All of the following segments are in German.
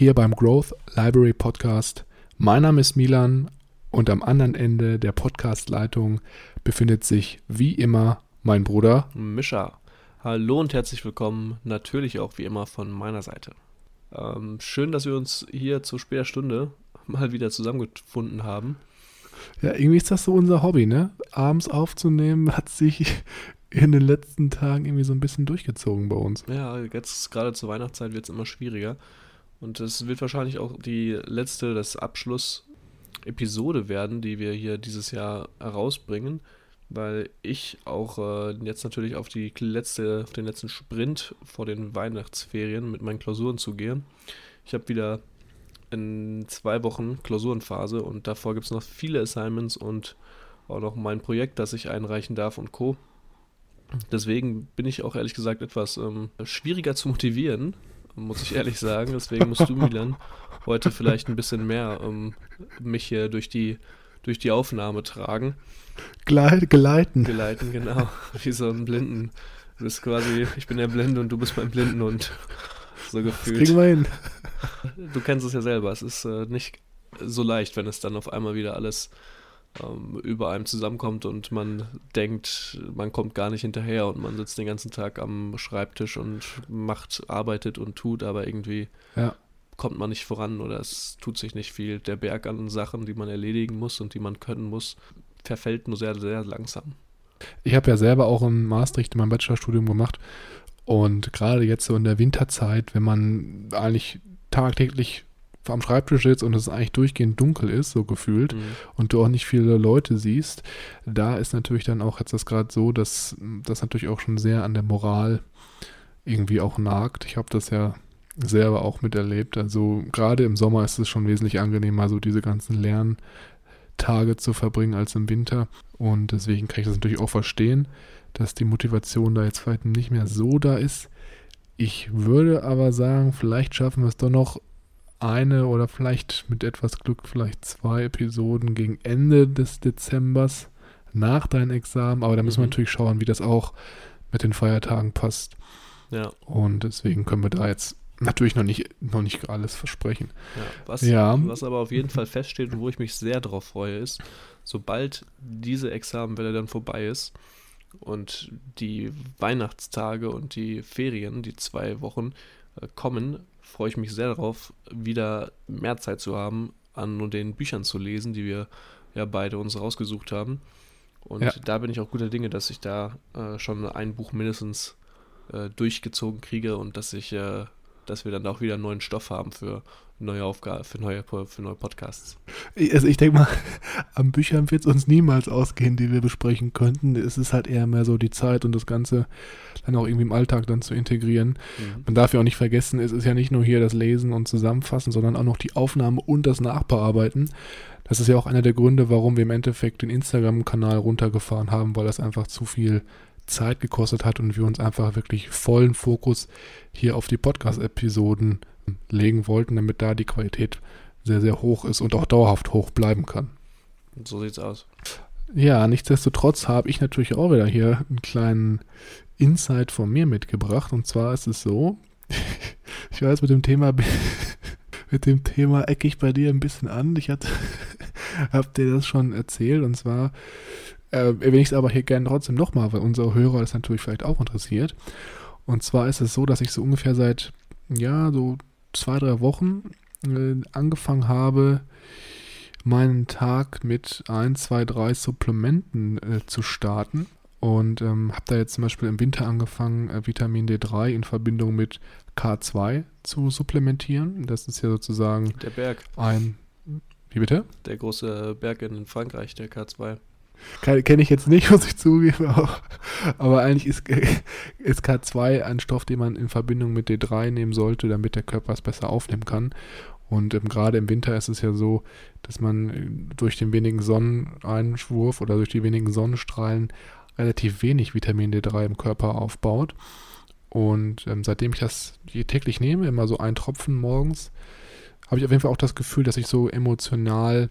hier beim Growth Library Podcast. Mein Name ist Milan und am anderen Ende der Podcastleitung befindet sich wie immer mein Bruder Mischa. Hallo und herzlich willkommen, natürlich auch wie immer von meiner Seite. Ähm, schön, dass wir uns hier zu später Stunde mal wieder zusammengefunden haben. Ja, irgendwie ist das so unser Hobby, ne? Abends aufzunehmen hat sich in den letzten Tagen irgendwie so ein bisschen durchgezogen bei uns. Ja, jetzt gerade zur Weihnachtszeit wird es immer schwieriger. Und es wird wahrscheinlich auch die letzte, das Abschluss-Episode werden, die wir hier dieses Jahr herausbringen, weil ich auch äh, jetzt natürlich auf die letzte, auf den letzten Sprint vor den Weihnachtsferien mit meinen Klausuren zugehe. Ich habe wieder in zwei Wochen Klausurenphase und davor gibt es noch viele Assignments und auch noch mein Projekt, das ich einreichen darf und Co. Deswegen bin ich auch ehrlich gesagt etwas ähm, schwieriger zu motivieren, muss ich ehrlich sagen. Deswegen musst du, Milan, heute vielleicht ein bisschen mehr ähm, mich hier durch die, durch die Aufnahme tragen. Gleit, geleiten. Geleiten, genau. Wie so ein Blinden. Du bist quasi, ich bin der Blinde und du bist mein Blindenhund. So gefühlt. Das kriegen wir hin. Du kennst es ja selber. Es ist äh, nicht so leicht, wenn es dann auf einmal wieder alles über einem zusammenkommt und man denkt, man kommt gar nicht hinterher und man sitzt den ganzen Tag am Schreibtisch und macht, arbeitet und tut, aber irgendwie ja. kommt man nicht voran oder es tut sich nicht viel. Der Berg an Sachen, die man erledigen muss und die man können muss, verfällt nur sehr, sehr langsam. Ich habe ja selber auch in Maastricht in meinem Bachelorstudium gemacht und gerade jetzt so in der Winterzeit, wenn man eigentlich tagtäglich am Schreibtisch sitzt und es eigentlich durchgehend dunkel ist, so gefühlt, mhm. und du auch nicht viele Leute siehst, da ist natürlich dann auch jetzt das gerade so, dass das natürlich auch schon sehr an der Moral irgendwie auch nagt. Ich habe das ja selber auch miterlebt. Also gerade im Sommer ist es schon wesentlich angenehmer, so diese ganzen Lerntage zu verbringen als im Winter. Und deswegen kann ich das natürlich auch verstehen, dass die Motivation da jetzt vielleicht nicht mehr so da ist. Ich würde aber sagen, vielleicht schaffen wir es doch noch eine oder vielleicht mit etwas Glück vielleicht zwei Episoden gegen Ende des Dezembers nach deinem Examen. Aber da müssen mhm. wir natürlich schauen, wie das auch mit den Feiertagen passt. Ja. Und deswegen können wir da jetzt natürlich noch nicht, noch nicht alles versprechen. Ja, was, ja. was aber auf jeden Fall feststeht und wo ich mich sehr darauf freue, ist, sobald diese Examenwelle dann vorbei ist und die Weihnachtstage und die Ferien, die zwei Wochen äh, kommen, freue ich mich sehr darauf, wieder mehr Zeit zu haben, an den Büchern zu lesen, die wir ja beide uns rausgesucht haben. Und ja. da bin ich auch guter Dinge, dass ich da äh, schon ein Buch mindestens äh, durchgezogen kriege und dass ich, äh, dass wir dann auch wieder neuen Stoff haben für neue Aufgaben, für neue, für neue Podcasts. Also ich denke mal, am Büchern wird es uns niemals ausgehen, die wir besprechen könnten. Es ist halt eher mehr so die Zeit und das Ganze dann auch irgendwie im Alltag dann zu integrieren. Mhm. Man darf ja auch nicht vergessen, es ist ja nicht nur hier das Lesen und Zusammenfassen, sondern auch noch die Aufnahme und das Nachbearbeiten. Das ist ja auch einer der Gründe, warum wir im Endeffekt den Instagram-Kanal runtergefahren haben, weil das einfach zu viel Zeit gekostet hat und wir uns einfach wirklich vollen Fokus hier auf die Podcast-Episoden legen wollten, damit da die Qualität sehr, sehr hoch ist und auch dauerhaft hoch bleiben kann. So sieht's aus. Ja, nichtsdestotrotz habe ich natürlich auch wieder hier einen kleinen Insight von mir mitgebracht. Und zwar ist es so, ich weiß, mit dem Thema, mit dem Thema ecke ich bei dir ein bisschen an. Ich hatte, hab dir das schon erzählt. Und zwar äh, erwähne ich es aber hier gerne trotzdem nochmal, weil unsere Hörer das natürlich vielleicht auch interessiert. Und zwar ist es so, dass ich so ungefähr seit, ja, so zwei, drei Wochen äh, angefangen habe, meinen Tag mit ein, zwei, drei Supplementen äh, zu starten. Und ähm, habe da jetzt zum Beispiel im Winter angefangen, äh, Vitamin D3 in Verbindung mit K2 zu supplementieren. Das ist ja sozusagen Der Berg, ein. Wie bitte? der große Berg in Frankreich, der K2. Kenne ich jetzt nicht, muss ich zugeben, aber, eigentlich ist, ist K2 ein Stoff, den man in Verbindung mit D3 nehmen sollte, damit der Körper es besser aufnehmen kann. Und ähm, gerade im Winter ist es ja so, dass man äh, durch den wenigen Sonneneinschwurf oder durch die wenigen Sonnenstrahlen relativ wenig Vitamin D3 im Körper aufbaut. Und ähm, seitdem ich das täglich nehme, immer so ein Tropfen morgens, habe ich auf jeden Fall auch das Gefühl, dass ich so emotional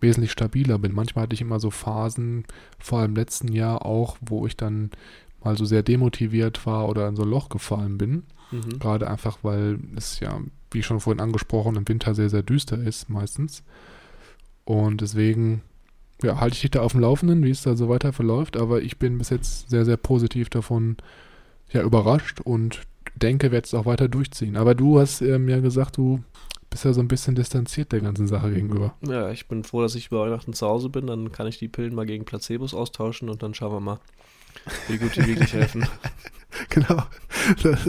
wesentlich stabiler bin. Manchmal hatte ich immer so Phasen, vor allem im letzten Jahr auch, wo ich dann mal so sehr demotiviert war oder in so ein Loch gefallen bin. Mhm. Gerade einfach, weil es ja, wie schon vorhin angesprochen, im Winter sehr, sehr düster ist meistens. Und deswegen ja, halte ich dich da auf dem Laufenden, wie es da so weiter verläuft. Aber ich bin bis jetzt sehr, sehr positiv davon ja, überrascht und denke, werde es auch weiter durchziehen. Aber du hast ähm, ja gesagt, du bist ja so ein bisschen distanziert der ganzen Sache gegenüber. Ja, ich bin froh, dass ich über Weihnachten zu Hause bin. Dann kann ich die Pillen mal gegen Placebos austauschen und dann schauen wir mal, wie gut die wirklich helfen. Genau. Das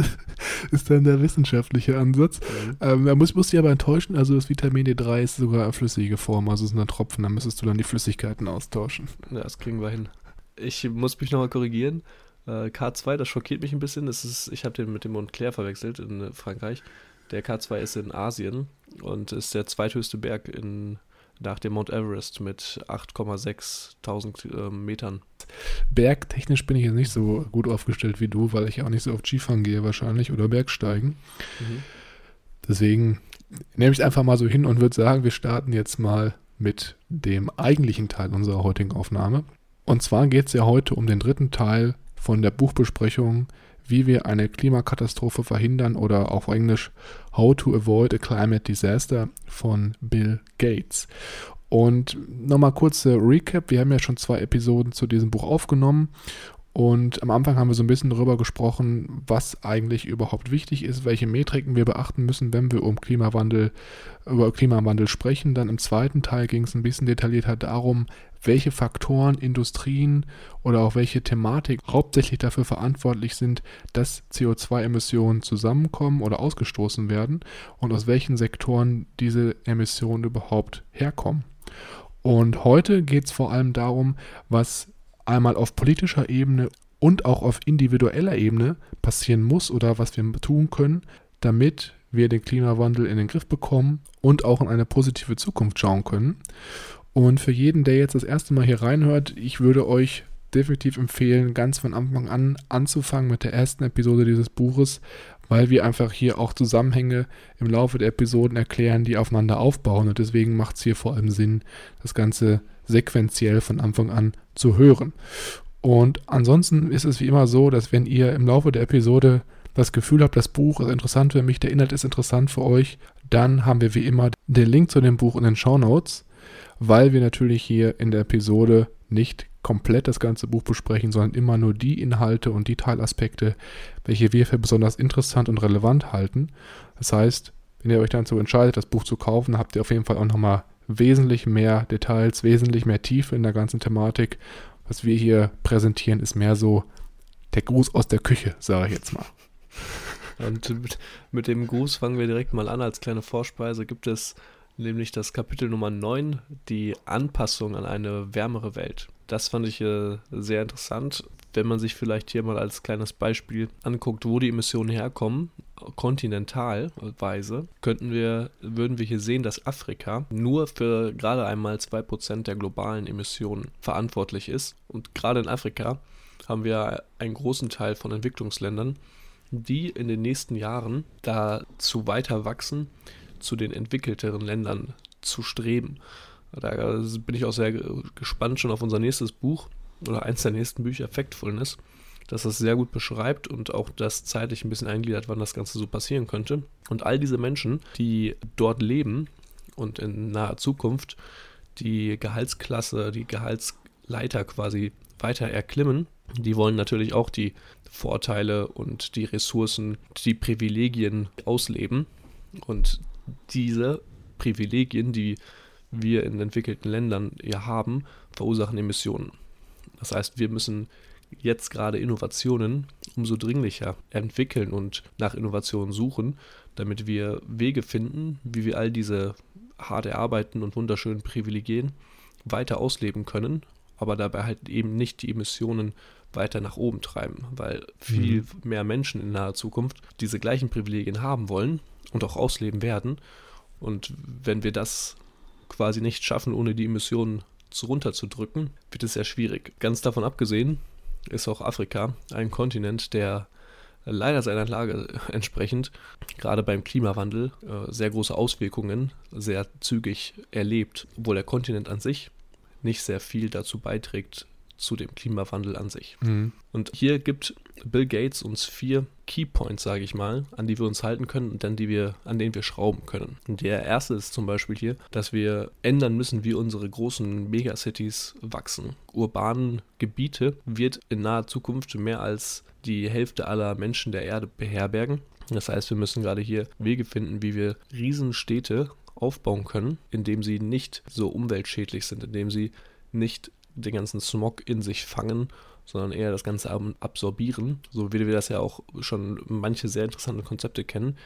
ist dann der wissenschaftliche Ansatz. Mhm. Ähm, da muss, muss ich aber enttäuschen, also das Vitamin D3 ist sogar eine flüssige Form, also es sind dann Tropfen, da müsstest du dann die Flüssigkeiten austauschen. Ja, das kriegen wir hin. Ich muss mich nochmal korrigieren. Äh, K2, das schockiert mich ein bisschen. Das ist, ich habe den mit dem Montclair verwechselt in äh, Frankreich. Der K2 ist in Asien und ist der zweithöchste Berg in, nach dem Mount Everest mit 8,6 tausend ähm, Metern. Bergtechnisch bin ich jetzt nicht so gut aufgestellt wie du, weil ich auch nicht so auf Skifahren gehe wahrscheinlich oder Bergsteigen. Mhm. Deswegen nehme ich es einfach mal so hin und würde sagen, wir starten jetzt mal mit dem eigentlichen Teil unserer heutigen Aufnahme. Und zwar geht es ja heute um den dritten Teil von der Buchbesprechung, wie wir eine Klimakatastrophe verhindern oder auf Englisch How to Avoid a Climate Disaster von Bill Gates. Und nochmal kurze Recap. Wir haben ja schon zwei Episoden zu diesem Buch aufgenommen. Und am Anfang haben wir so ein bisschen darüber gesprochen, was eigentlich überhaupt wichtig ist, welche Metriken wir beachten müssen, wenn wir um Klimawandel, über Klimawandel sprechen. Dann im zweiten Teil ging es ein bisschen detaillierter darum, welche Faktoren, Industrien oder auch welche Thematik hauptsächlich dafür verantwortlich sind, dass CO2-Emissionen zusammenkommen oder ausgestoßen werden und aus welchen Sektoren diese Emissionen überhaupt herkommen. Und heute geht es vor allem darum, was einmal auf politischer Ebene und auch auf individueller Ebene passieren muss oder was wir tun können, damit wir den Klimawandel in den Griff bekommen und auch in eine positive Zukunft schauen können. Und für jeden, der jetzt das erste Mal hier reinhört, ich würde euch definitiv empfehlen, ganz von Anfang an anzufangen mit der ersten Episode dieses Buches, weil wir einfach hier auch Zusammenhänge im Laufe der Episoden erklären, die aufeinander aufbauen. Und deswegen macht es hier vor allem Sinn, das Ganze sequenziell von Anfang an zu hören. Und ansonsten ist es wie immer so, dass wenn ihr im Laufe der Episode das Gefühl habt, das Buch ist interessant für mich, der Inhalt ist interessant für euch, dann haben wir wie immer den Link zu dem Buch in den Show Notes, weil wir natürlich hier in der Episode nicht komplett das ganze Buch besprechen, sondern immer nur die Inhalte und die Teilaspekte, welche wir für besonders interessant und relevant halten. Das heißt, wenn ihr euch dann so entscheidet, das Buch zu kaufen, habt ihr auf jeden Fall auch nochmal wesentlich mehr Details, wesentlich mehr Tiefe in der ganzen Thematik. Was wir hier präsentieren, ist mehr so der Gruß aus der Küche, sage ich jetzt mal. Und mit, mit dem Gruß fangen wir direkt mal an. Als kleine Vorspeise gibt es nämlich das Kapitel Nummer 9, die Anpassung an eine wärmere Welt. Das fand ich äh, sehr interessant. Wenn man sich vielleicht hier mal als kleines Beispiel anguckt, wo die Emissionen herkommen, kontinentalweise, könnten wir, würden wir hier sehen, dass Afrika nur für gerade einmal 2% der globalen Emissionen verantwortlich ist. Und gerade in Afrika haben wir einen großen Teil von Entwicklungsländern, die in den nächsten Jahren dazu weiter wachsen, zu den entwickelteren Ländern zu streben. Da bin ich auch sehr gespannt schon auf unser nächstes Buch oder eins der nächsten Bücher, Factfulness, dass das sehr gut beschreibt und auch das zeitlich ein bisschen eingliedert, wann das Ganze so passieren könnte. Und all diese Menschen, die dort leben und in naher Zukunft die Gehaltsklasse, die Gehaltsleiter quasi weiter erklimmen, die wollen natürlich auch die Vorteile und die Ressourcen, die Privilegien ausleben. Und diese Privilegien, die wir in entwickelten Ländern ja haben, verursachen Emissionen. Das heißt, wir müssen jetzt gerade Innovationen umso dringlicher entwickeln und nach Innovationen suchen, damit wir Wege finden, wie wir all diese hart erarbeiten und wunderschönen Privilegien weiter ausleben können, aber dabei halt eben nicht die Emissionen weiter nach oben treiben, weil viel mhm. mehr Menschen in naher Zukunft diese gleichen Privilegien haben wollen und auch ausleben werden. Und wenn wir das quasi nicht schaffen, ohne die Emissionen zu runterzudrücken, wird es sehr schwierig. Ganz davon abgesehen ist auch Afrika ein Kontinent, der leider seiner Lage entsprechend gerade beim Klimawandel äh, sehr große Auswirkungen sehr zügig erlebt, obwohl der Kontinent an sich nicht sehr viel dazu beiträgt, zu dem Klimawandel an sich. Mhm. Und hier gibt Bill Gates uns vier Keypoints, sage ich mal, an die wir uns halten können und an, die wir, an denen wir schrauben können. Und der erste ist zum Beispiel hier, dass wir ändern müssen, wie unsere großen Megacities wachsen. Urbanen Gebiete wird in naher Zukunft mehr als die Hälfte aller Menschen der Erde beherbergen. Das heißt, wir müssen gerade hier Wege finden, wie wir Riesenstädte aufbauen können, indem sie nicht so umweltschädlich sind, indem sie nicht den ganzen Smog in sich fangen, sondern eher das Ganze absorbieren, so wie wir das ja auch schon manche sehr interessante Konzepte kennen,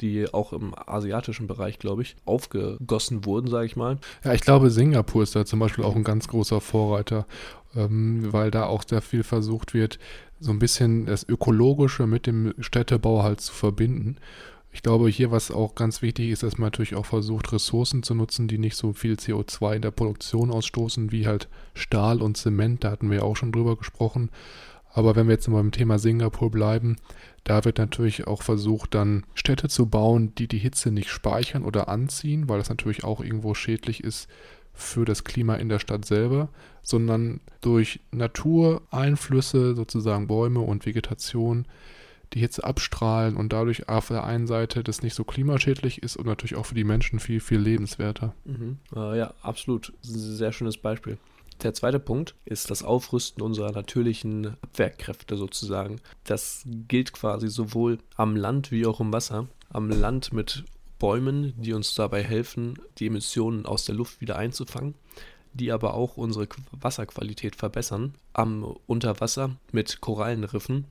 die auch im asiatischen Bereich, glaube ich, aufgegossen wurden, sage ich mal. Ja, ich glaube, Singapur ist da zum Beispiel auch ein ganz großer Vorreiter, ähm, weil da auch sehr viel versucht wird, so ein bisschen das Ökologische mit dem Städtebau halt zu verbinden. Ich glaube, hier, was auch ganz wichtig ist, dass man natürlich auch versucht, Ressourcen zu nutzen, die nicht so viel CO2 in der Produktion ausstoßen, wie halt Stahl und Zement. Da hatten wir ja auch schon drüber gesprochen. Aber wenn wir jetzt mal beim Thema Singapur bleiben, da wird natürlich auch versucht, dann Städte zu bauen, die die Hitze nicht speichern oder anziehen, weil das natürlich auch irgendwo schädlich ist für das Klima in der Stadt selber, sondern durch Natureinflüsse, sozusagen Bäume und Vegetation, die Hitze abstrahlen und dadurch auf der einen Seite das nicht so klimaschädlich ist und natürlich auch für die Menschen viel, viel lebenswerter. Mhm. Äh, ja, absolut. Sehr schönes Beispiel. Der zweite Punkt ist das Aufrüsten unserer natürlichen Abwehrkräfte sozusagen. Das gilt quasi sowohl am Land wie auch im Wasser. Am Land mit Bäumen, die uns dabei helfen, die Emissionen aus der Luft wieder einzufangen, die aber auch unsere Wasserqualität verbessern. Am Unterwasser mit Korallenriffen,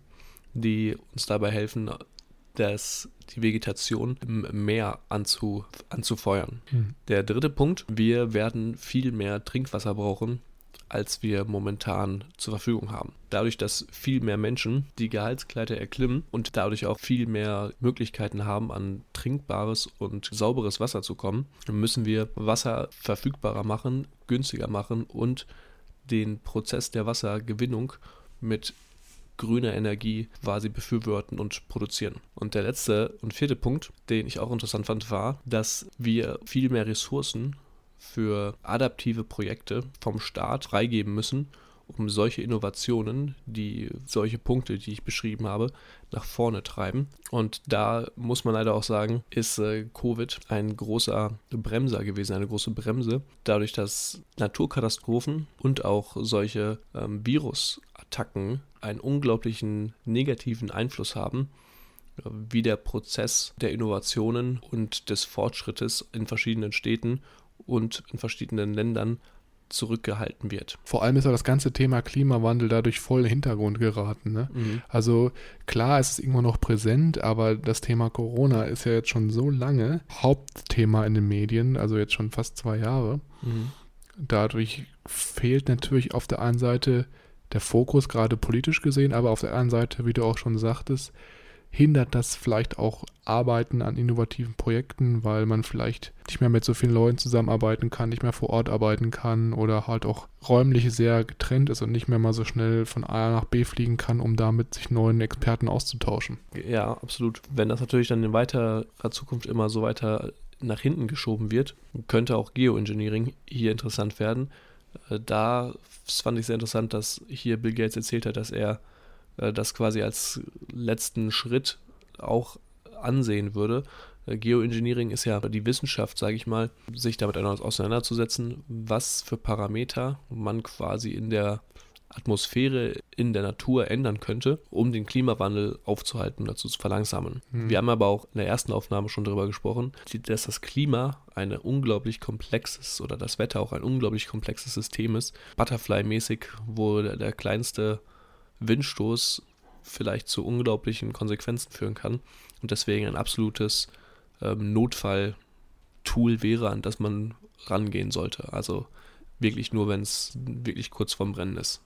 die uns dabei helfen, das, die Vegetation im Meer anzu, anzufeuern. Mhm. Der dritte Punkt, wir werden viel mehr Trinkwasser brauchen, als wir momentan zur Verfügung haben. Dadurch, dass viel mehr Menschen die Gehaltskleider erklimmen und dadurch auch viel mehr Möglichkeiten haben, an trinkbares und sauberes Wasser zu kommen, müssen wir Wasser verfügbarer machen, günstiger machen und den Prozess der Wassergewinnung mit grüner Energie quasi befürworten und produzieren. Und der letzte und vierte Punkt, den ich auch interessant fand, war, dass wir viel mehr Ressourcen für adaptive Projekte vom Staat freigeben müssen, um solche Innovationen, die solche Punkte, die ich beschrieben habe, nach vorne treiben. Und da muss man leider auch sagen, ist äh, Covid ein großer Bremser gewesen, eine große Bremse, dadurch, dass Naturkatastrophen und auch solche ähm, Virusattacken einen unglaublichen negativen Einfluss haben äh, wie der Prozess der Innovationen und des Fortschrittes in verschiedenen Städten und in verschiedenen Ländern zurückgehalten wird. Vor allem ist ja das ganze Thema Klimawandel dadurch voll in den Hintergrund geraten. Ne? Mhm. Also klar ist es irgendwo noch präsent, aber das Thema Corona ist ja jetzt schon so lange Hauptthema in den Medien, also jetzt schon fast zwei Jahre. Mhm. Dadurch fehlt natürlich auf der einen Seite der Fokus, gerade politisch gesehen, aber auf der anderen Seite, wie du auch schon sagtest, hindert das vielleicht auch Arbeiten an innovativen Projekten, weil man vielleicht nicht mehr mit so vielen Leuten zusammenarbeiten kann, nicht mehr vor Ort arbeiten kann oder halt auch räumlich sehr getrennt ist und nicht mehr mal so schnell von A nach B fliegen kann, um damit sich neuen Experten auszutauschen. Ja, absolut. Wenn das natürlich dann in weiterer Zukunft immer so weiter nach hinten geschoben wird, könnte auch Geoengineering hier interessant werden. Äh, da fand ich sehr interessant, dass hier Bill Gates erzählt hat, dass er äh, das quasi als letzten Schritt auch ansehen würde. Äh, Geoengineering ist ja die Wissenschaft, sage ich mal, sich damit auseinanderzusetzen, was für Parameter man quasi in der Atmosphäre in der Natur ändern könnte, um den Klimawandel aufzuhalten, dazu zu verlangsamen. Mhm. Wir haben aber auch in der ersten Aufnahme schon darüber gesprochen, dass das Klima ein unglaublich komplexes oder das Wetter auch ein unglaublich komplexes System ist. Butterfly-mäßig, wo der, der kleinste Windstoß vielleicht zu unglaublichen Konsequenzen führen kann und deswegen ein absolutes ähm, Notfall-Tool wäre, an das man rangehen sollte. Also wirklich nur, wenn es wirklich kurz vorm Brennen ist.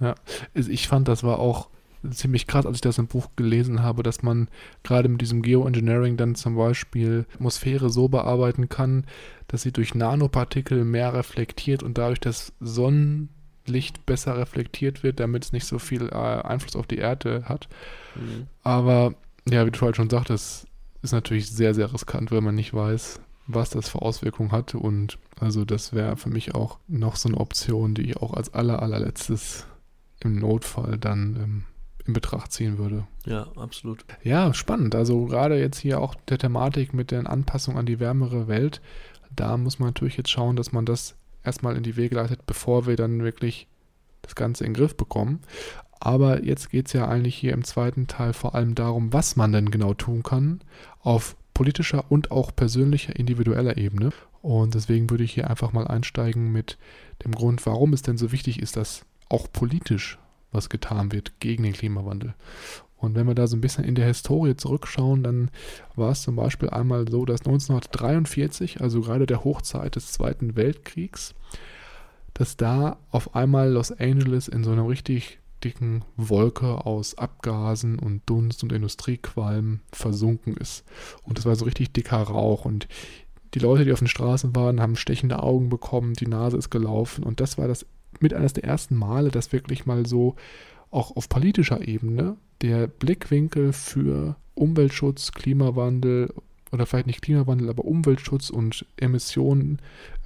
Ja, ich fand, das war auch ziemlich krass, als ich das im Buch gelesen habe, dass man gerade mit diesem Geoengineering dann zum Beispiel Atmosphäre so bearbeiten kann, dass sie durch Nanopartikel mehr reflektiert und dadurch das Sonnenlicht besser reflektiert wird, damit es nicht so viel äh, Einfluss auf die Erde hat. Mhm. Aber ja, wie du halt schon sagtest, ist natürlich sehr, sehr riskant, wenn man nicht weiß, was das für Auswirkungen hat. Und also das wäre für mich auch noch so eine Option, die ich auch als aller, allerletztes im Notfall dann ähm, in Betracht ziehen würde. Ja, absolut. Ja, spannend. Also gerade jetzt hier auch der Thematik mit der Anpassung an die wärmere Welt, da muss man natürlich jetzt schauen, dass man das erstmal in die Wege leitet, bevor wir dann wirklich das Ganze in den Griff bekommen. Aber jetzt geht es ja eigentlich hier im zweiten Teil vor allem darum, was man denn genau tun kann auf politischer und auch persönlicher, individueller Ebene. Und deswegen würde ich hier einfach mal einsteigen mit dem Grund, warum es denn so wichtig ist, dass auch politisch was getan wird gegen den Klimawandel. Und wenn wir da so ein bisschen in der Historie zurückschauen, dann war es zum Beispiel einmal so, dass 1943, also gerade der Hochzeit des Zweiten Weltkriegs, dass da auf einmal Los Angeles in so einer richtig dicken Wolke aus Abgasen und Dunst und Industriequalm versunken ist. Und es war so richtig dicker Rauch und die Leute, die auf den Straßen waren, haben stechende Augen bekommen, die Nase ist gelaufen und das war das mit eines der ersten Male, dass wirklich mal so auch auf politischer Ebene der Blickwinkel für Umweltschutz, Klimawandel oder vielleicht nicht Klimawandel, aber Umweltschutz und Emissionen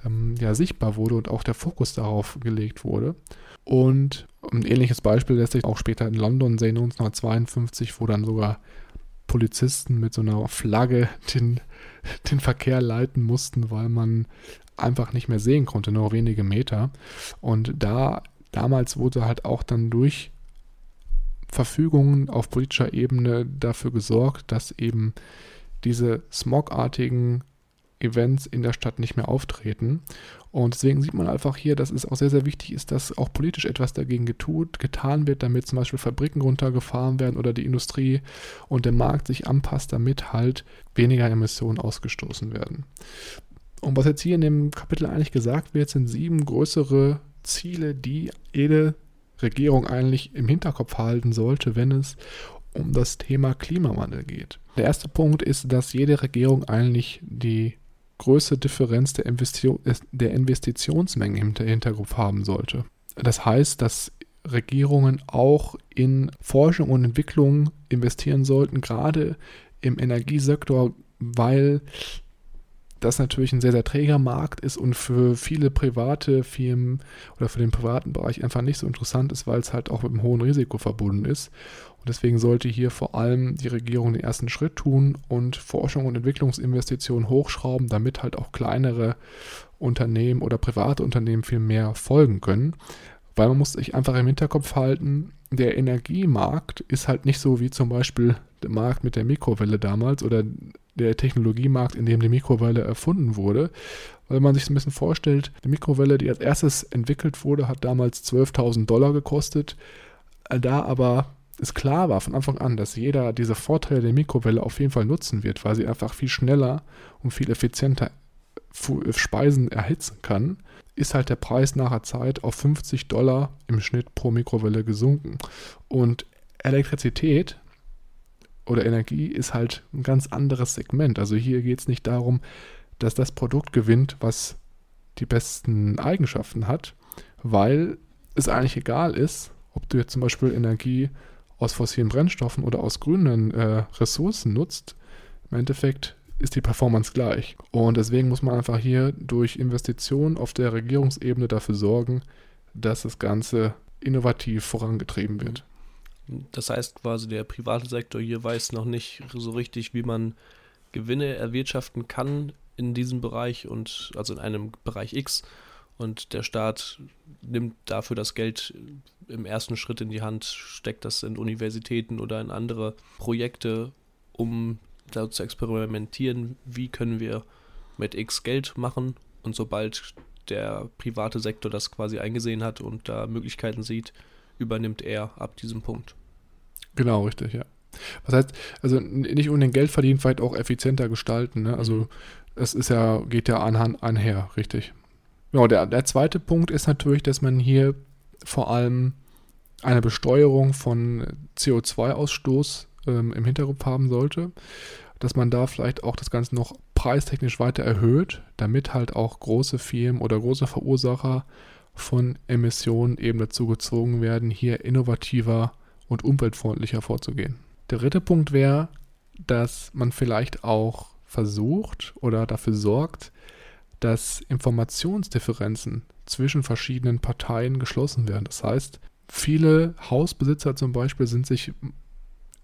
ähm, ja sichtbar wurde und auch der Fokus darauf gelegt wurde. Und ein ähnliches Beispiel lässt sich auch später in London sehen, 1952, wo dann sogar Polizisten mit so einer Flagge den, den Verkehr leiten mussten, weil man einfach nicht mehr sehen konnte, nur wenige Meter. Und da damals wurde halt auch dann durch Verfügungen auf politischer Ebene dafür gesorgt, dass eben diese smogartigen Events in der Stadt nicht mehr auftreten. Und deswegen sieht man einfach hier, dass es auch sehr, sehr wichtig ist, dass auch politisch etwas dagegen getut, getan wird, damit zum Beispiel Fabriken runtergefahren werden oder die Industrie und der Markt sich anpasst, damit halt weniger Emissionen ausgestoßen werden. Und was jetzt hier in dem Kapitel eigentlich gesagt wird, sind sieben größere Ziele, die jede Regierung eigentlich im Hinterkopf halten sollte, wenn es um das Thema Klimawandel geht. Der erste Punkt ist, dass jede Regierung eigentlich die größte Differenz der, Investition, der Investitionsmengen im Hinterkopf haben sollte. Das heißt, dass Regierungen auch in Forschung und Entwicklung investieren sollten, gerade im Energiesektor, weil das natürlich ein sehr, sehr träger Markt ist und für viele private Firmen oder für den privaten Bereich einfach nicht so interessant ist, weil es halt auch mit einem hohen Risiko verbunden ist. Und deswegen sollte hier vor allem die Regierung den ersten Schritt tun und Forschung und Entwicklungsinvestitionen hochschrauben, damit halt auch kleinere Unternehmen oder private Unternehmen viel mehr folgen können. Weil man muss sich einfach im Hinterkopf halten, der Energiemarkt ist halt nicht so wie zum Beispiel der Markt mit der Mikrowelle damals oder der Technologiemarkt, in dem die Mikrowelle erfunden wurde. Weil man sich ein bisschen vorstellt, die Mikrowelle, die als erstes entwickelt wurde, hat damals 12.000 Dollar gekostet. Da aber es klar war von Anfang an, dass jeder diese Vorteile der Mikrowelle auf jeden Fall nutzen wird, weil sie einfach viel schneller und viel effizienter Speisen erhitzen kann, ist halt der Preis nach der Zeit auf 50 Dollar im Schnitt pro Mikrowelle gesunken. Und Elektrizität oder Energie ist halt ein ganz anderes Segment. Also hier geht es nicht darum, dass das Produkt gewinnt, was die besten Eigenschaften hat, weil es eigentlich egal ist, ob du jetzt zum Beispiel Energie aus fossilen Brennstoffen oder aus grünen äh, Ressourcen nutzt. Im Endeffekt ist die Performance gleich. Und deswegen muss man einfach hier durch Investitionen auf der Regierungsebene dafür sorgen, dass das Ganze innovativ vorangetrieben wird. Das heißt quasi, der private Sektor hier weiß noch nicht so richtig, wie man Gewinne erwirtschaften kann in diesem Bereich und also in einem Bereich X und der Staat nimmt dafür das Geld im ersten Schritt in die Hand, steckt das in Universitäten oder in andere Projekte, um da zu experimentieren, wie können wir mit X Geld machen und sobald der private Sektor das quasi eingesehen hat und da Möglichkeiten sieht, übernimmt er ab diesem Punkt. Genau, richtig, ja. Was heißt, also nicht unbedingt Geld verdienen, vielleicht auch effizienter gestalten. Ne? Also mhm. es ist ja, geht ja anhand einher, richtig. Genau, der, der zweite Punkt ist natürlich, dass man hier vor allem eine Besteuerung von CO2-Ausstoß ähm, im Hinterkopf haben sollte, dass man da vielleicht auch das Ganze noch preistechnisch weiter erhöht, damit halt auch große Firmen oder große Verursacher von Emissionen eben dazu gezwungen werden, hier innovativer und umweltfreundlicher vorzugehen. Der dritte Punkt wäre, dass man vielleicht auch versucht oder dafür sorgt, dass Informationsdifferenzen zwischen verschiedenen Parteien geschlossen werden. Das heißt, viele Hausbesitzer zum Beispiel sind sich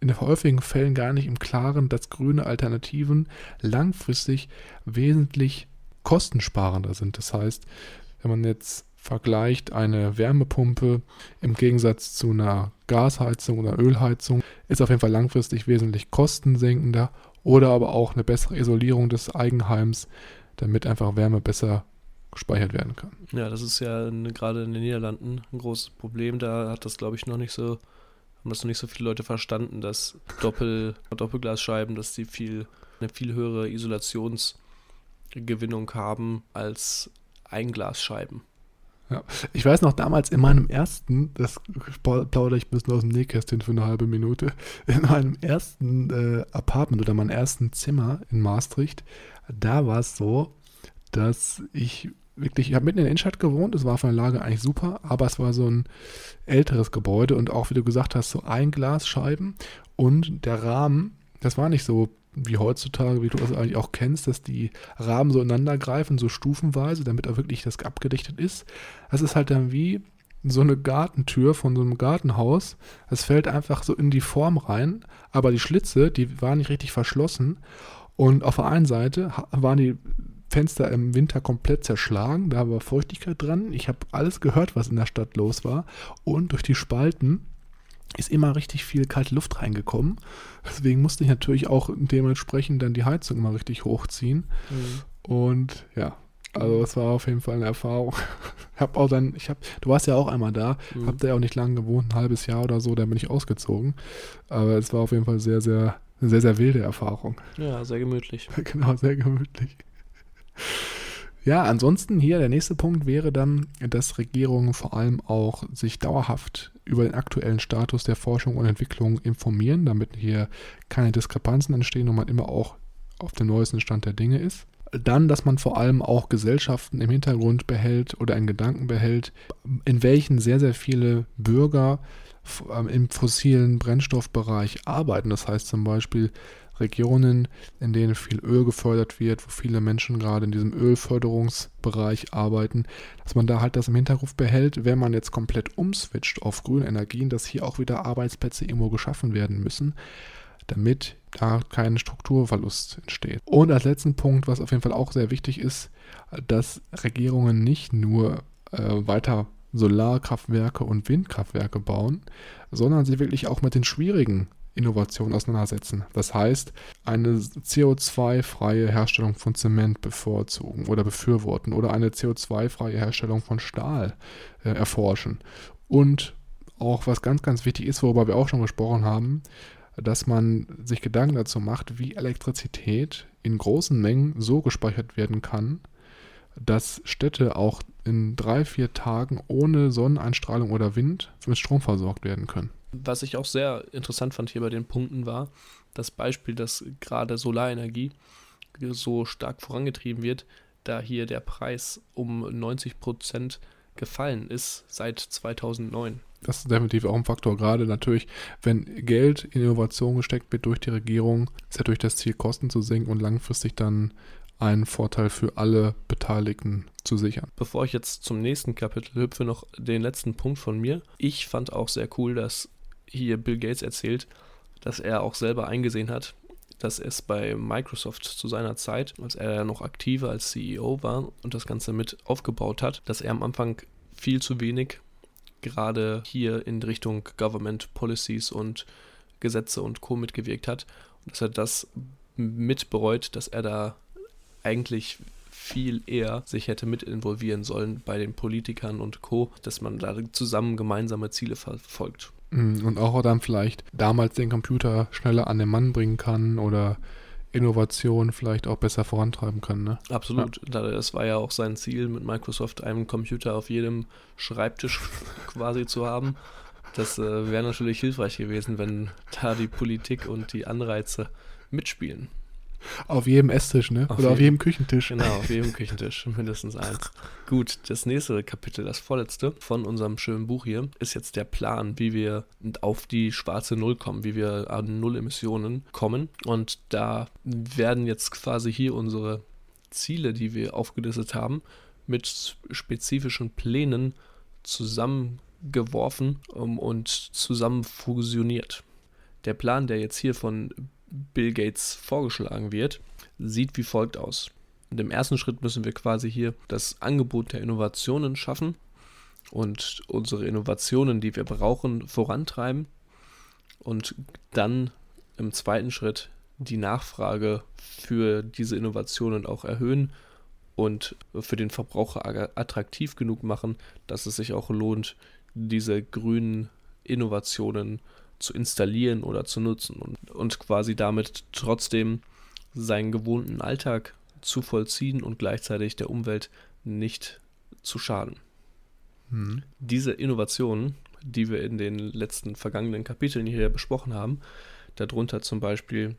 in den häufigen Fällen gar nicht im Klaren, dass grüne Alternativen langfristig wesentlich kostensparender sind. Das heißt, wenn man jetzt vergleicht, eine Wärmepumpe im Gegensatz zu einer Gasheizung oder Ölheizung ist auf jeden Fall langfristig wesentlich kostensenkender oder aber auch eine bessere Isolierung des Eigenheims, damit einfach Wärme besser gespeichert werden kann. Ja, das ist ja gerade in den Niederlanden ein großes Problem. Da hat das, glaube ich, noch nicht so haben das noch nicht so viele Leute verstanden, dass Doppel, Doppelglasscheiben, dass die viel, eine viel höhere Isolationsgewinnung haben als Einglasscheiben. Ja. Ich weiß noch damals in meinem ersten, das plaudere ich ein bisschen aus dem Nähkästchen für eine halbe Minute, in meinem ersten äh, Apartment oder meinem ersten Zimmer in Maastricht, da war es so, dass ich wirklich, ich habe mitten in der Innenstadt gewohnt, es war von der Lage eigentlich super, aber es war so ein älteres Gebäude und auch, wie du gesagt hast, so Einglasscheiben und der Rahmen, das war nicht so wie heutzutage, wie du es eigentlich auch kennst, dass die Rahmen so ineinander greifen, so stufenweise, damit auch wirklich das abgedichtet ist. Das ist halt dann wie so eine Gartentür von so einem Gartenhaus. Es fällt einfach so in die Form rein, aber die Schlitze, die waren nicht richtig verschlossen. Und auf der einen Seite waren die Fenster im Winter komplett zerschlagen, da war Feuchtigkeit dran. Ich habe alles gehört, was in der Stadt los war. Und durch die Spalten ist immer richtig viel kalte Luft reingekommen. Deswegen musste ich natürlich auch dementsprechend dann die Heizung immer richtig hochziehen. Mhm. Und ja, also es war auf jeden Fall eine Erfahrung. Ich habe auch dann, ich habe, du warst ja auch einmal da, mhm. hab da ja auch nicht lange gewohnt, ein halbes Jahr oder so, da bin ich ausgezogen. Aber es war auf jeden Fall sehr, sehr, eine sehr, sehr wilde Erfahrung. Ja, sehr gemütlich. genau, sehr gemütlich. Ja, ansonsten hier der nächste Punkt wäre dann, dass Regierungen vor allem auch sich dauerhaft über den aktuellen Status der Forschung und Entwicklung informieren, damit hier keine Diskrepanzen entstehen und man immer auch auf dem neuesten Stand der Dinge ist. Dann, dass man vor allem auch Gesellschaften im Hintergrund behält oder in Gedanken behält, in welchen sehr, sehr viele Bürger ähm, im fossilen Brennstoffbereich arbeiten. Das heißt zum Beispiel Regionen, in denen viel Öl gefördert wird, wo viele Menschen gerade in diesem Ölförderungsbereich arbeiten, dass man da halt das im Hintergrund behält, wenn man jetzt komplett umswitcht auf grüne Energien, dass hier auch wieder Arbeitsplätze irgendwo geschaffen werden müssen, damit da kein Strukturverlust entsteht. Und als letzten Punkt, was auf jeden Fall auch sehr wichtig ist, dass Regierungen nicht nur äh, weiter Solarkraftwerke und Windkraftwerke bauen, sondern sie wirklich auch mit den schwierigen Innovation auseinandersetzen. Das heißt, eine CO2-freie Herstellung von Zement bevorzugen oder befürworten oder eine CO2-freie Herstellung von Stahl äh, erforschen. Und auch was ganz, ganz wichtig ist, worüber wir auch schon gesprochen haben, dass man sich Gedanken dazu macht, wie Elektrizität in großen Mengen so gespeichert werden kann, dass Städte auch in drei, vier Tagen ohne Sonneneinstrahlung oder Wind mit Strom versorgt werden können. Was ich auch sehr interessant fand hier bei den Punkten war, das Beispiel, dass gerade Solarenergie so stark vorangetrieben wird, da hier der Preis um 90 Prozent gefallen ist seit 2009. Das ist definitiv auch ein Faktor, gerade natürlich, wenn Geld in Innovation gesteckt wird durch die Regierung, ist natürlich das Ziel, Kosten zu senken und langfristig dann einen Vorteil für alle Beteiligten zu sichern. Bevor ich jetzt zum nächsten Kapitel hüpfe, noch den letzten Punkt von mir. Ich fand auch sehr cool, dass hier Bill Gates erzählt, dass er auch selber eingesehen hat, dass es bei Microsoft zu seiner Zeit, als er noch aktiver als CEO war und das Ganze mit aufgebaut hat, dass er am Anfang viel zu wenig gerade hier in Richtung Government Policies und Gesetze und Co. mitgewirkt hat und dass er das mitbereut, dass er da eigentlich viel eher sich hätte mit involvieren sollen bei den Politikern und Co., dass man da zusammen gemeinsame Ziele verfolgt. Mm, und auch dann vielleicht damals den Computer schneller an den Mann bringen kann oder Innovation vielleicht auch besser vorantreiben kann. Ne? Absolut. Ja. Das war ja auch sein Ziel mit Microsoft, einen Computer auf jedem Schreibtisch quasi zu haben. Das äh, wäre natürlich hilfreich gewesen, wenn da die Politik und die Anreize mitspielen. Auf jedem Esstisch, ne? Auf Oder auf jedem- Küchentisch. Genau, auf jedem Küchentisch, mindestens eins. Gut, das nächste Kapitel, das vorletzte von unserem schönen Buch hier, ist jetzt der Plan, wie wir auf die schwarze Null kommen, wie wir an Null Emissionen kommen. Und da werden jetzt quasi hier unsere Ziele, die wir aufgelistet haben, mit spezifischen Plänen zusammengeworfen um, und zusammen fusioniert. Der Plan, der jetzt hier von Bill Gates vorgeschlagen wird, sieht wie folgt aus. Und im ersten Schritt müssen wir quasi hier das Angebot der Innovationen schaffen und unsere Innovationen, die wir brauchen, vorantreiben. Und dann im zweiten Schritt die Nachfrage für diese Innovationen auch erhöhen und für den Verbraucher attraktiv genug machen, dass es sich auch lohnt, diese grünen Innovationen zu installieren oder zu nutzen und, und quasi damit trotzdem seinen gewohnten Alltag zu vollziehen und gleichzeitig der Umwelt nicht zu schaden. Hm. Diese Innovationen, die wir in den letzten vergangenen Kapiteln hier besprochen haben, darunter zum Beispiel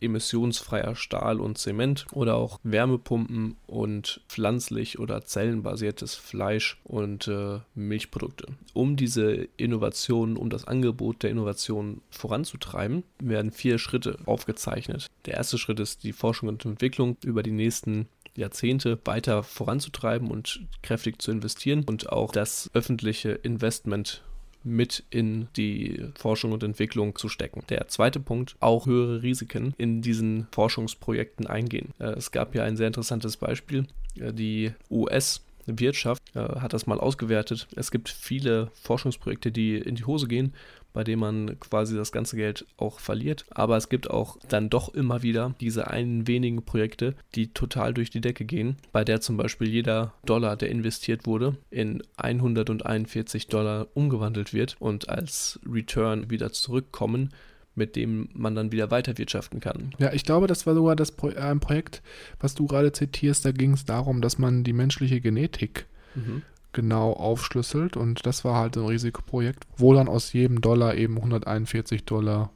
emissionsfreier Stahl und Zement oder auch Wärmepumpen und pflanzlich oder zellenbasiertes Fleisch und äh, Milchprodukte. Um diese Innovationen, um das Angebot der Innovation voranzutreiben, werden vier Schritte aufgezeichnet. Der erste Schritt ist die Forschung und Entwicklung über die nächsten Jahrzehnte weiter voranzutreiben und kräftig zu investieren und auch das öffentliche Investment mit in die Forschung und Entwicklung zu stecken. Der zweite Punkt, auch höhere Risiken in diesen Forschungsprojekten eingehen. Äh, Es gab ja ein sehr interessantes Beispiel. Äh, Die US-Wirtschaft äh, hat das mal ausgewertet. Es gibt viele Forschungsprojekte, die in die Hose gehen, bei denen man quasi das ganze Geld auch verliert. Aber es gibt auch dann doch immer wieder diese einen wenigen Projekte, die total durch die Decke gehen, bei der zum Beispiel jeder Dollar, der investiert wurde, in 141 Dollar umgewandelt wird und als Return wieder zurückkommen, mit dem man dann wieder weiterwirtschaften kann. Ja, ich glaube, das war sogar das Pro ein Projekt, was du gerade zitierst. Da ging es darum, dass man die menschliche Genetik genau aufschlüsselt. Und das war halt ein Risikoprojekt, wo dann aus jedem Dollar eben 141 Dollar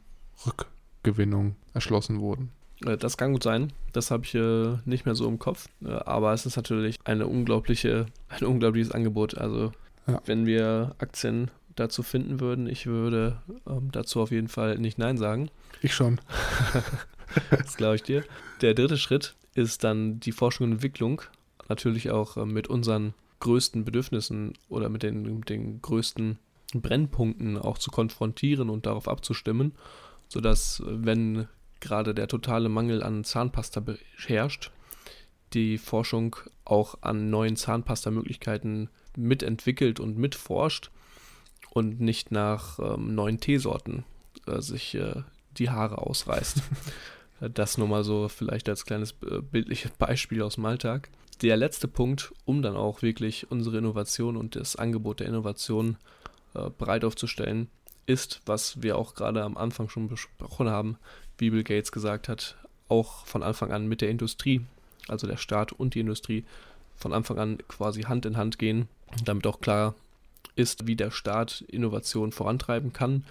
Rückgewinnung erschlossen wurden. Äh, Das kann gut sein. Das habe ich äh, nicht mehr so im Kopf. Äh, aber es ist natürlich eine unglaubliche, ein unglaubliches Angebot. Also Ja. wenn wir Aktien dazu finden würden, ich würde ähm, dazu auf jeden Fall nicht Nein sagen. Ich schon. Das glaube ich dir. Der dritte Schritt ist dann die Forschung und Entwicklung. Natürlich auch äh, mit unseren größten Bedürfnissen oder mit den, mit den größten Brennpunkten auch zu konfrontieren und darauf abzustimmen, sodass, wenn gerade der totale Mangel an Zahnpasta herrscht, die Forschung auch an neuen Zahnpasta-Möglichkeiten mitentwickelt und mitforscht und nicht nach ähm, neuen Teesorten äh, sich äh, die Haare ausreißt. das nur mal so vielleicht als kleines äh, bildliches Beispiel aus dem Alltag. Der letzte Punkt, um dann auch wirklich unsere Innovation und das Angebot der Innovation äh, breit aufzustellen, ist, was wir auch gerade am Anfang schon besprochen haben, wie Bill Gates gesagt hat, auch von Anfang an mit der Industrie, also der Staat und die Industrie, von Anfang an quasi Hand in Hand gehen, damit auch klar ist, wie der Staat Innovation vorantreiben kann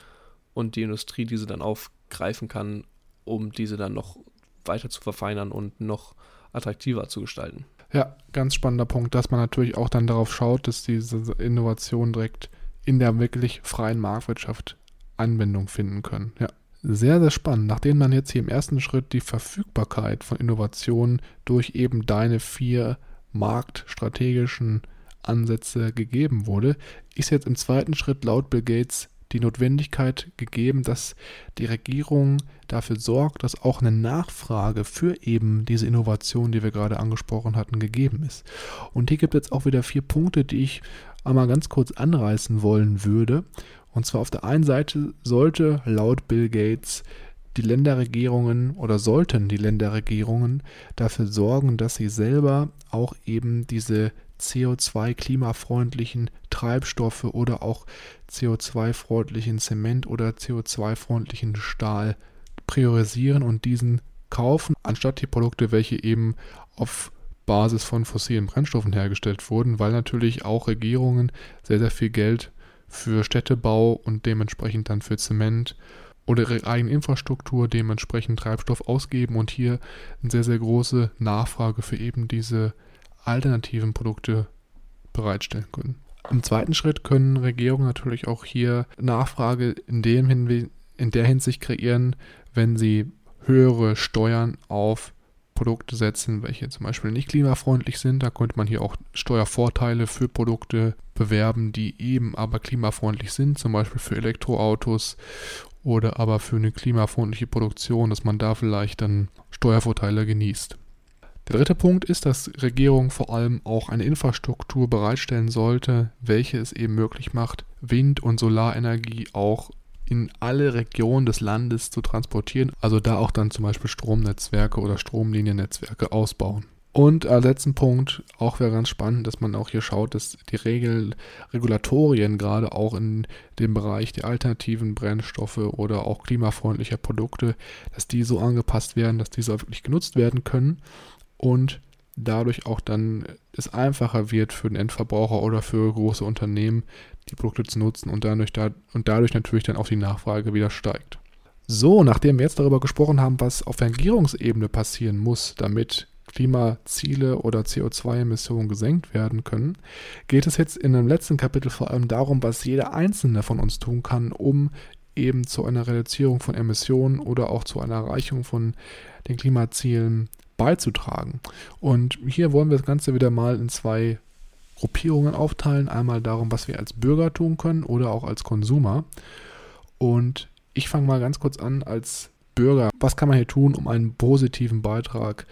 und die Industrie diese dann aufgreifen kann, um diese dann noch weiter zu verfeinern und noch attraktiver zu gestalten. Ja, ganz spannender Punkt, dass man natürlich auch dann darauf schaut, dass diese Innovationen direkt in der wirklich freien Marktwirtschaft Anwendung finden können. Ja. Sehr, sehr spannend. Nachdem man jetzt hier im ersten Schritt die Verfügbarkeit von Innovationen durch eben deine vier marktstrategischen Ansätze gegeben wurde, ist jetzt im zweiten Schritt laut Bill Gates die Notwendigkeit gegeben, dass die Regierung dafür sorgt, dass auch eine Nachfrage für eben diese Innovation, die wir gerade angesprochen hatten, gegeben ist. Und hier gibt es auch wieder vier Punkte, die ich einmal ganz kurz anreißen wollen würde. Und zwar auf der einen Seite sollte laut Bill Gates die Länderregierungen oder sollten die Länderregierungen dafür sorgen, dass sie selber auch eben diese CO2-klimafreundlichen Treibstoffe oder auch CO2-freundlichen Zement oder CO2-freundlichen Stahl priorisieren und diesen kaufen, anstatt die Produkte, welche eben auf Basis von fossilen Brennstoffen hergestellt wurden, weil natürlich auch Regierungen sehr, sehr viel Geld für Städtebau und dementsprechend dann für Zement oder ihre eigene Infrastruktur dementsprechend Treibstoff ausgeben und hier eine sehr, sehr große Nachfrage für eben diese alternativen Produkte bereitstellen können. Im zweiten Schritt können Regierungen natürlich auch hier Nachfrage in, dem Hinwe in der Hinsicht kreieren, wenn sie höhere Steuern auf Produkte setzen, welche zum Beispiel nicht klimafreundlich sind. Da könnte man hier auch Steuervorteile für Produkte bewerben, die eben aber klimafreundlich sind, zum Beispiel für Elektroautos oder aber für eine klimafreundliche Produktion, dass man da vielleicht dann Steuervorteile genießt. Der dritte Punkt ist, dass Regierung vor allem auch eine Infrastruktur bereitstellen sollte, welche es eben möglich macht, Wind- und Solarenergie auch in alle Regionen des Landes zu transportieren, also da auch dann zum Beispiel Stromnetzwerke oder Stromliniennetzwerke ausbauen. Und als letzten Punkt, auch wäre ganz spannend, dass man auch hier schaut, dass die Regel, Regulatorien gerade auch in dem Bereich der alternativen Brennstoffe oder auch klimafreundlicher Produkte, dass die so angepasst werden, dass diese auch wirklich genutzt werden können und dadurch auch dann es einfacher wird für den Endverbraucher oder für große Unternehmen, die Produkte zu nutzen und dadurch, da, und dadurch natürlich dann auch die Nachfrage wieder steigt. So, nachdem wir jetzt darüber gesprochen haben, was auf der Regierungsebene passieren muss, damit Klimaziele oder CO2-Emissionen gesenkt werden können, geht es jetzt in dem letzten Kapitel vor allem darum, was jeder Einzelne von uns tun kann, um eben zu einer Reduzierung von Emissionen oder auch zu einer Erreichung von den Klimazielen beizutragen. Und hier wollen wir das Ganze wieder mal in zwei Gruppierungen aufteilen. Einmal darum, was wir als Bürger tun können oder auch als Konsumer. Und ich fange mal ganz kurz an als Bürger. Was kann man hier tun, um einen positiven Beitrag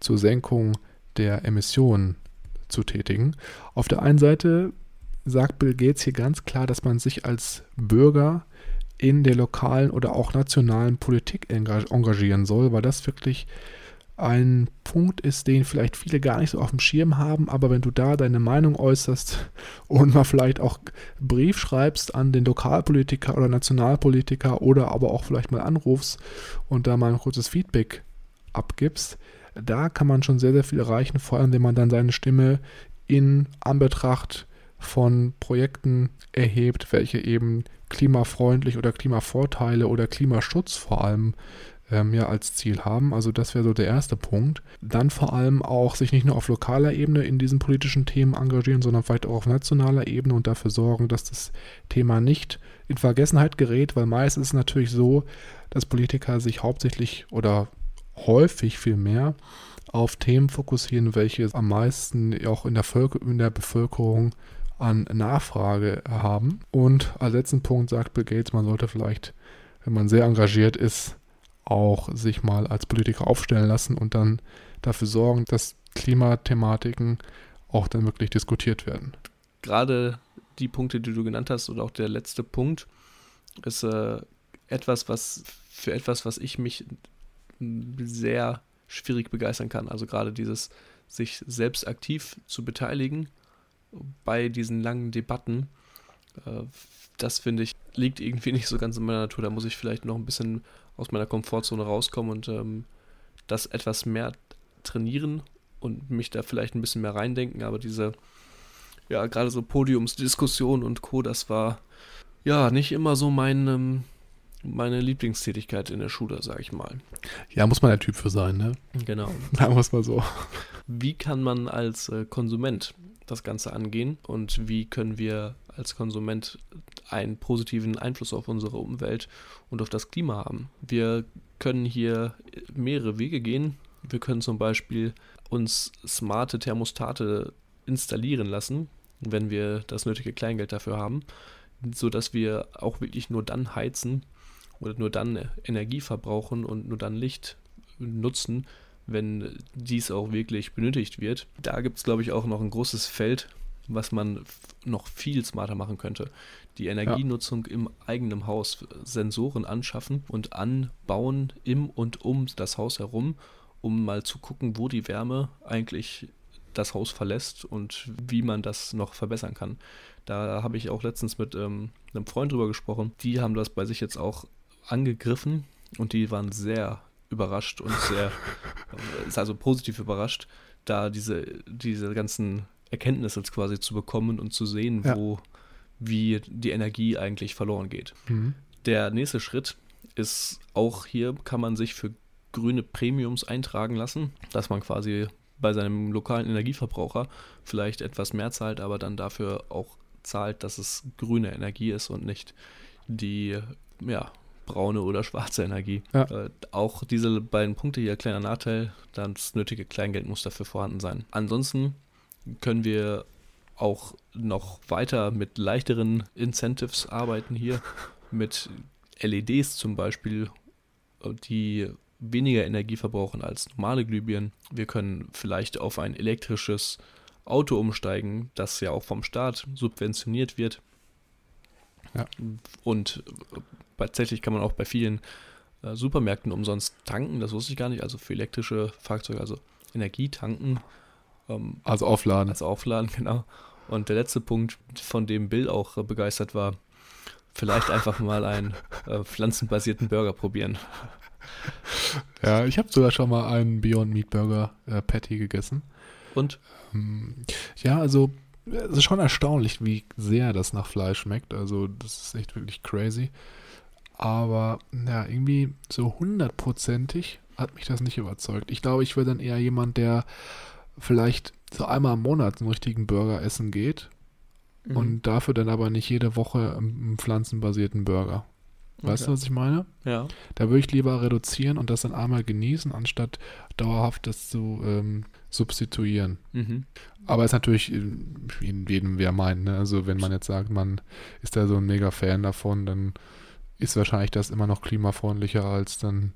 zur Senkung der Emissionen zu tätigen? Auf der einen Seite sagt Bill Gates hier ganz klar, dass man sich als Bürger in der lokalen oder auch nationalen Politik engagieren soll, weil das wirklich ein Punkt ist, den vielleicht viele gar nicht so auf dem Schirm haben, aber wenn du da deine Meinung äußerst und mal vielleicht auch Brief schreibst an den Lokalpolitiker oder Nationalpolitiker oder aber auch vielleicht mal anrufst und da mal ein kurzes Feedback abgibst, da kann man schon sehr, sehr viel erreichen, vor allem wenn man dann seine Stimme in Anbetracht von Projekten erhebt, welche eben klimafreundlich oder Klimavorteile oder Klimaschutz vor allem ähm, ja als Ziel haben. Also das wäre so der erste Punkt. Dann vor allem auch sich nicht nur auf lokaler Ebene in diesen politischen Themen engagieren, sondern vielleicht auch auf nationaler Ebene und dafür sorgen, dass das Thema nicht in Vergessenheit gerät, weil meist ist es natürlich so, dass Politiker sich hauptsächlich oder häufig viel mehr auf Themen fokussieren, welche am meisten auch in der, Völker in der Bevölkerung an Nachfrage haben. Und als letzten Punkt sagt Bill Gates, man sollte vielleicht, wenn man sehr engagiert ist, auch sich mal als Politiker aufstellen lassen und dann dafür sorgen, dass Klimathematiken auch dann wirklich diskutiert werden. Gerade die Punkte, die du genannt hast, oder auch der letzte Punkt, ist äh, etwas, was für etwas, was ich mich sehr schwierig begeistern kann. Also gerade dieses, sich selbst aktiv zu beteiligen bei diesen langen Debatten, äh, das finde ich, liegt irgendwie nicht so ganz in meiner Natur. Da muss ich vielleicht noch ein bisschen aus meiner Komfortzone rauskommen und ähm, das etwas mehr trainieren und mich da vielleicht ein bisschen mehr reindenken. Aber diese, ja, gerade so Podiumsdiskussion und Co., das war ja nicht immer so mein, ähm, meine Lieblingstätigkeit in der Schule, sag ich mal. Ja, muss man der Typ für sein, ne? Genau. Sagen wir es mal so. Wie kann man als äh, Konsument das Ganze angehen und wie können wir als Konsument einen positiven Einfluss auf unsere Umwelt und auf das Klima haben. Wir können hier mehrere Wege gehen. Wir können zum Beispiel uns smarte Thermostate installieren lassen, wenn wir das nötige Kleingeld dafür haben. sodass wir auch wirklich nur dann heizen oder nur dann Energie verbrauchen und nur dann Licht nutzen, wenn dies auch wirklich benötigt wird. Da gibt es, glaube ich, auch noch ein großes Feld, was man noch viel smarter machen könnte. Die Energienutzung ja. im eigenen Haus, Sensoren anschaffen und anbauen im und um das Haus herum, um mal zu gucken, wo die Wärme eigentlich das Haus verlässt und wie man das noch verbessern kann. Da habe ich auch letztens mit ähm, einem Freund drüber gesprochen. Die haben das bei sich jetzt auch angegriffen und die waren sehr überrascht und sehr, ist also positiv überrascht, da diese, diese ganzen Erkenntnisse quasi zu bekommen und zu sehen, ja. wo, wie die Energie eigentlich verloren geht. Mhm. Der nächste Schritt ist auch hier kann man sich für grüne Premiums eintragen lassen, dass man quasi bei seinem lokalen Energieverbraucher vielleicht etwas mehr zahlt, aber dann dafür auch zahlt, dass es grüne Energie ist und nicht die ja, braune oder schwarze Energie. Ja. Äh, auch diese beiden Punkte hier, kleiner Nachteil, das nötige Kleingeld muss dafür vorhanden sein. Ansonsten können wir auch noch weiter mit leichteren Incentives arbeiten hier, mit LEDs zum Beispiel, die weniger Energie verbrauchen als normale Glühbirnen. Wir können vielleicht auf ein elektrisches Auto umsteigen, das ja auch vom Staat subventioniert wird. Ja. Und tatsächlich kann man auch bei vielen äh, Supermärkten umsonst tanken, das wusste ich gar nicht, also für elektrische Fahrzeuge, also Energie tanken. Ähm, also aufladen. Also aufladen, genau. Und der letzte Punkt, von dem Bill auch äh, begeistert war, vielleicht einfach mal einen äh, pflanzenbasierten Burger probieren. Ja, ich habe sogar schon mal einen Beyond Meat Burger äh, Patty gegessen. Und? Ähm, ja, also es ist schon erstaunlich, wie sehr das nach Fleisch schmeckt. Also das ist echt wirklich crazy. Aber ja, irgendwie so hundertprozentig hat mich das nicht überzeugt. Ich glaube, ich wäre dann eher jemand, der vielleicht so einmal im Monat einen richtigen Burger essen geht mhm. und dafür dann aber nicht jede Woche einen pflanzenbasierten Burger. Weißt okay. du, was ich meine? Ja. Da würde ich lieber reduzieren und das dann einmal genießen, anstatt dauerhaft das zu ähm, substituieren. Mhm. Aber ist natürlich in jedem, wer meint. Ne? Also wenn man jetzt sagt, man ist da so ein mega Fan davon, dann ist wahrscheinlich das immer noch klimafreundlicher, als dann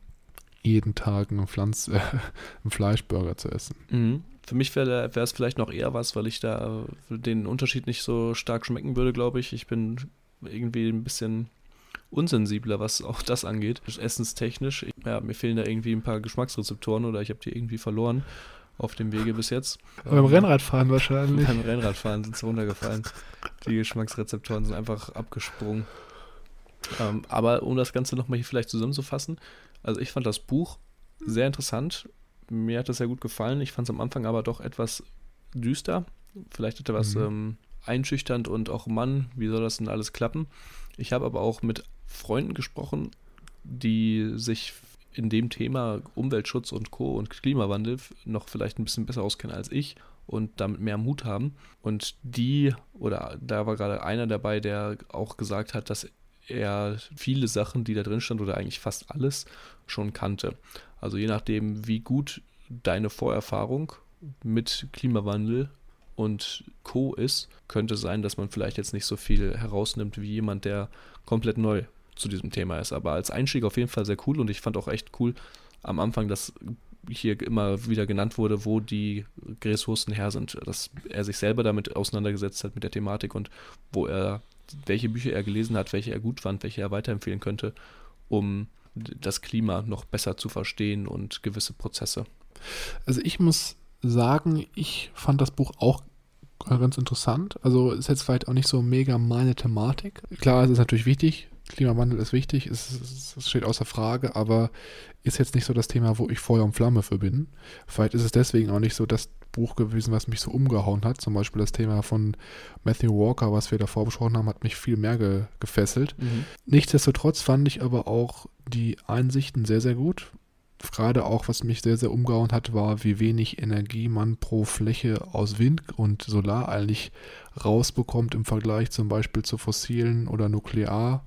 jeden Tag einen, Pflanz, äh, einen Fleischburger zu essen. Mhm. Für mich wäre es vielleicht noch eher was, weil ich da den Unterschied nicht so stark schmecken würde, glaube ich. Ich bin irgendwie ein bisschen unsensibler, was auch das angeht. Essenstechnisch, ja, mir fehlen da irgendwie ein paar Geschmacksrezeptoren oder ich habe die irgendwie verloren auf dem Wege bis jetzt. Beim ähm, Rennradfahren wahrscheinlich. Beim Rennradfahren sind sie runtergefallen. Die Geschmacksrezeptoren sind einfach abgesprungen. Ähm, aber um das Ganze nochmal hier vielleicht zusammenzufassen, also ich fand das Buch sehr interessant. Mir hat das sehr gut gefallen. Ich fand es am Anfang aber doch etwas düster. Vielleicht etwas mhm. ähm, einschüchternd und auch Mann, wie soll das denn alles klappen? Ich habe aber auch mit Freunden gesprochen, die sich in dem Thema Umweltschutz und Co. und Klimawandel noch vielleicht ein bisschen besser auskennen als ich und damit mehr Mut haben. Und die, oder da war gerade einer dabei, der auch gesagt hat, dass er viele Sachen, die da drin stand, oder eigentlich fast alles, schon kannte. Also je nachdem, wie gut deine Vorerfahrung mit Klimawandel und Co. ist, könnte sein, dass man vielleicht jetzt nicht so viel herausnimmt wie jemand, der komplett neu zu diesem Thema ist. Aber als Einstieg auf jeden Fall sehr cool und ich fand auch echt cool am Anfang, dass hier immer wieder genannt wurde, wo die Ressourcen her sind, dass er sich selber damit auseinandergesetzt hat mit der Thematik und wo er, welche Bücher er gelesen hat, welche er gut fand, welche er weiterempfehlen könnte, um das Klima noch besser zu verstehen und gewisse Prozesse. Also ich muss sagen, ich fand das Buch auch ganz interessant. Also ist jetzt vielleicht auch nicht so mega meine Thematik. Klar, es ist natürlich wichtig. Klimawandel ist wichtig, es, es steht außer Frage, aber ist jetzt nicht so das Thema, wo ich Feuer und Flamme für bin. Vielleicht ist es deswegen auch nicht so das Buch gewesen, was mich so umgehauen hat. Zum Beispiel das Thema von Matthew Walker, was wir davor besprochen haben, hat mich viel mehr ge gefesselt. Mhm. Nichtsdestotrotz fand ich aber auch die Einsichten sehr, sehr gut gerade auch, was mich sehr, sehr umgehauen hat, war, wie wenig Energie man pro Fläche aus Wind und Solar eigentlich rausbekommt im Vergleich zum Beispiel zu fossilen oder Nuklearwerken.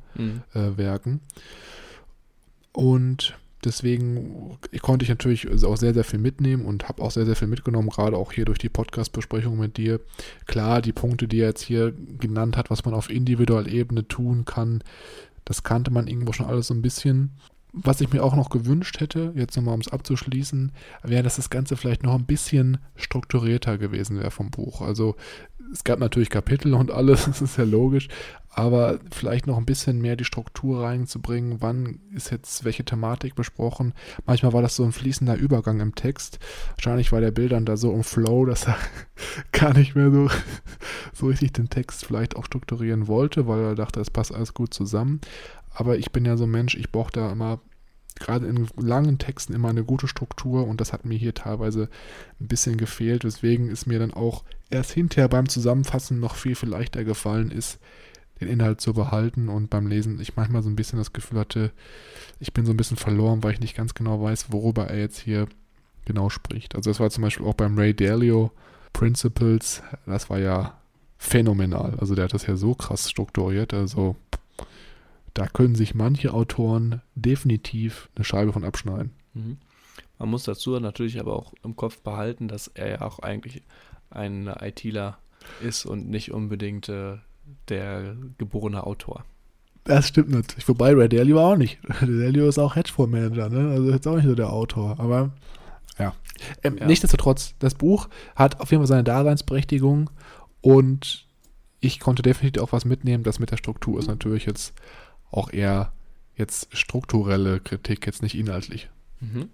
Mhm. Äh, und deswegen konnte ich natürlich auch sehr, sehr viel mitnehmen und habe auch sehr, sehr viel mitgenommen, gerade auch hier durch die Podcast-Besprechung mit dir. Klar, die Punkte, die er jetzt hier genannt hat, was man auf individueller Ebene tun kann, das kannte man irgendwo schon alles so ein bisschen. Was ich mir auch noch gewünscht hätte, jetzt nochmal um es abzuschließen, wäre, dass das Ganze vielleicht noch ein bisschen strukturierter gewesen wäre vom Buch. Also es gab natürlich Kapitel und alles, das ist ja logisch, aber vielleicht noch ein bisschen mehr die Struktur reinzubringen, wann ist jetzt welche Thematik besprochen. Manchmal war das so ein fließender Übergang im Text. Wahrscheinlich war der Bild dann da so im Flow, dass er gar nicht mehr so, so richtig den Text vielleicht auch strukturieren wollte, weil er dachte, es passt alles gut zusammen. Aber ich bin ja so ein Mensch, ich brauche da immer gerade in langen Texten immer eine gute Struktur und das hat mir hier teilweise ein bisschen gefehlt, weswegen es mir dann auch erst hinterher beim Zusammenfassen noch viel, viel leichter gefallen ist, den Inhalt zu behalten und beim Lesen ich manchmal so ein bisschen das Gefühl hatte, ich bin so ein bisschen verloren, weil ich nicht ganz genau weiß, worüber er jetzt hier genau spricht. Also das war zum Beispiel auch beim Ray Dalio Principles, das war ja phänomenal. Also der hat das ja so krass strukturiert, also da können sich manche Autoren definitiv eine Scheibe von abschneiden. Mhm. Man muss dazu natürlich aber auch im Kopf behalten, dass er ja auch eigentlich ein ITler ist und nicht unbedingt äh, der geborene Autor. Das stimmt natürlich. Wobei Ray Dalio auch nicht. Ray Dalio ist auch Hedgefondsmanager, ne? Also jetzt auch nicht so der Autor. Aber ja. Ähm, ja. Nichtsdestotrotz, das Buch hat auf jeden Fall seine Daseinsberechtigung und ich konnte definitiv auch was mitnehmen. Das mit der Struktur ist natürlich jetzt auch eher jetzt strukturelle Kritik, jetzt nicht inhaltlich. Mhm.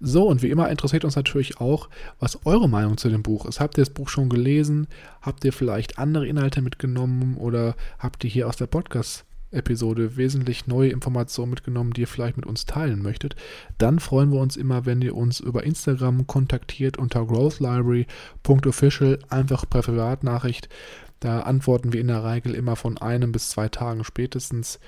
So, und wie immer interessiert uns natürlich auch, was eure Meinung zu dem Buch ist. Habt ihr das Buch schon gelesen? Habt ihr vielleicht andere Inhalte mitgenommen oder habt ihr hier aus der Podcast-Episode wesentlich neue Informationen mitgenommen, die ihr vielleicht mit uns teilen möchtet? Dann freuen wir uns immer, wenn ihr uns über Instagram kontaktiert unter growthlibrary.official, einfach per Privatnachricht. Da antworten wir in der Regel immer von einem bis zwei Tagen spätestens.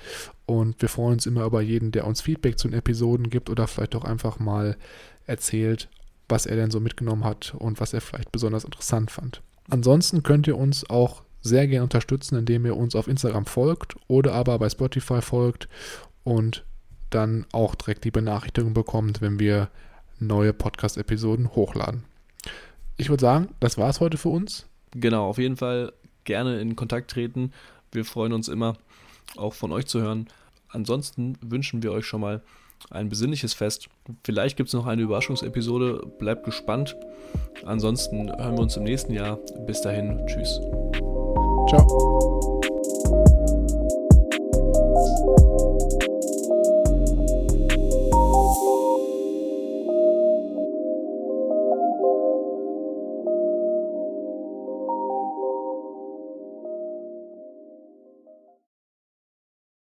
Und wir freuen uns immer über jeden, der uns Feedback zu den Episoden gibt oder vielleicht auch einfach mal erzählt, was er denn so mitgenommen hat und was er vielleicht besonders interessant fand. Ansonsten könnt ihr uns auch sehr gerne unterstützen, indem ihr uns auf Instagram folgt oder aber bei Spotify folgt und dann auch direkt die Benachrichtigung bekommt, wenn wir neue Podcast-Episoden hochladen. Ich würde sagen, das war es heute für uns. Genau, auf jeden Fall gerne in Kontakt treten. Wir freuen uns immer, auch von euch zu hören. Ansonsten wünschen wir euch schon mal ein besinnliches Fest. Vielleicht gibt es noch eine Überraschungsepisode. Bleibt gespannt. Ansonsten hören wir uns im nächsten Jahr. Bis dahin. Tschüss. Ciao.